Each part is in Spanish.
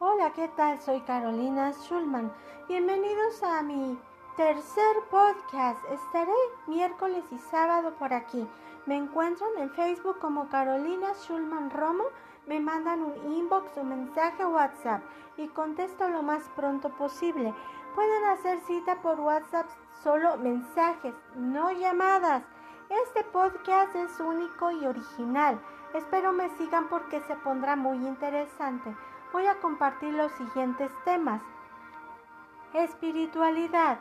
Hola, ¿qué tal? Soy Carolina Schulman. Bienvenidos a mi tercer podcast. Estaré miércoles y sábado por aquí. Me encuentran en Facebook como Carolina Schulman Romo. Me mandan un inbox o mensaje WhatsApp y contesto lo más pronto posible. Pueden hacer cita por WhatsApp, solo mensajes, no llamadas. Este podcast es único y original. Espero me sigan porque se pondrá muy interesante. Voy a compartir los siguientes temas. Espiritualidad,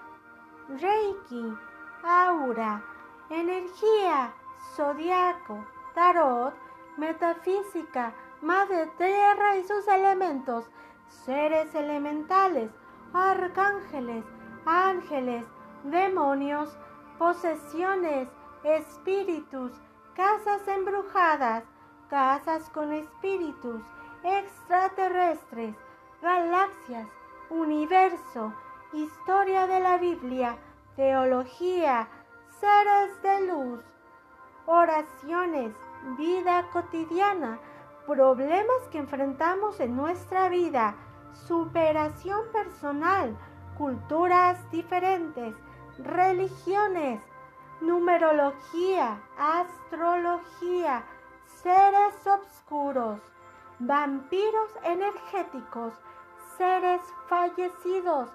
Reiki, aura, energía, zodiaco, tarot, metafísica, madre tierra y sus elementos, seres elementales, arcángeles, ángeles, demonios, posesiones, espíritus, casas embrujadas, casas con espíritus, extraterrestres, galaxias, universo, historia de la Biblia, teología, seres de luz, oraciones, vida cotidiana, problemas que enfrentamos en nuestra vida, superación personal, culturas diferentes, religiones, numerología, astrología, seres oscuros, vampiros energéticos, seres fallecidos,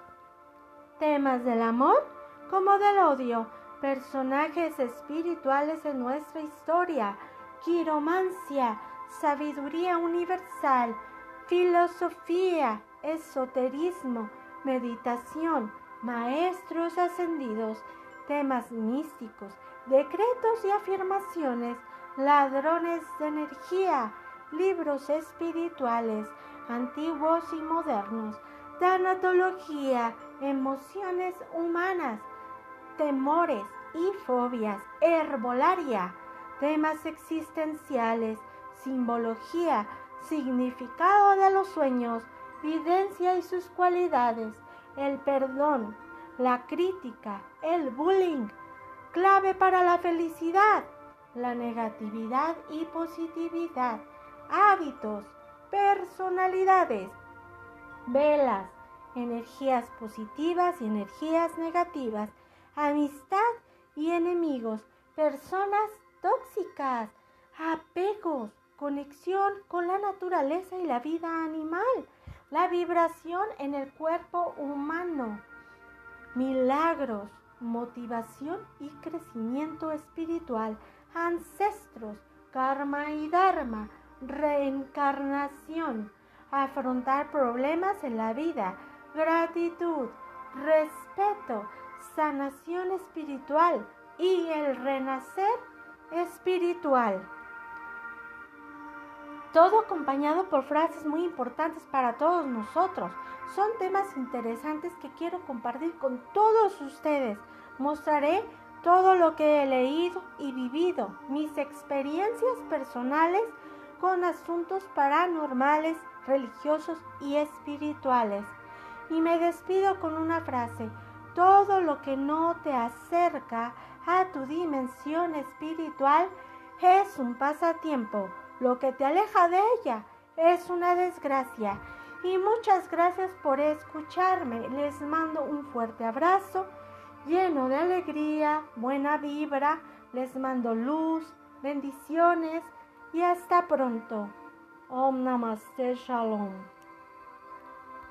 temas del amor como del odio, personajes espirituales en nuestra historia, quiromancia, sabiduría universal, filosofía, esoterismo, meditación, maestros ascendidos, temas místicos, decretos y afirmaciones, ladrones de energía, libros espirituales, antiguos y modernos, tanatología, emociones humanas, temores y fobias, herbolaria, temas existenciales, simbología, significado de los sueños, videncia y sus cualidades, el perdón, la crítica, el bullying, clave para la felicidad, la negatividad y positividad, hábitos, personalidades, velas, energías positivas y energías negativas, amistad y enemigos, personas tóxicas, apegos, conexión con la naturaleza y la vida animal, la vibración en el cuerpo humano, milagros, motivación y crecimiento espiritual, ancestros, karma y dharma, reencarnación, afrontar problemas en la vida, gratitud, respeto, sanación espiritual y el renacer espiritual. Todo acompañado por frases muy importantes para todos nosotros. Son temas interesantes que quiero compartir con todos ustedes. Mostraré todo lo que he leído y vivido, mis experiencias personales con asuntos paranormales, religiosos y espirituales. Y me despido con una frase, todo lo que no te acerca a tu dimensión espiritual es un pasatiempo, lo que te aleja de ella es una desgracia. Y muchas gracias por escucharme. Les mando un fuerte abrazo lleno de alegría, buena vibra. Les mando luz, bendiciones y hasta pronto. Om Namaste Shalom.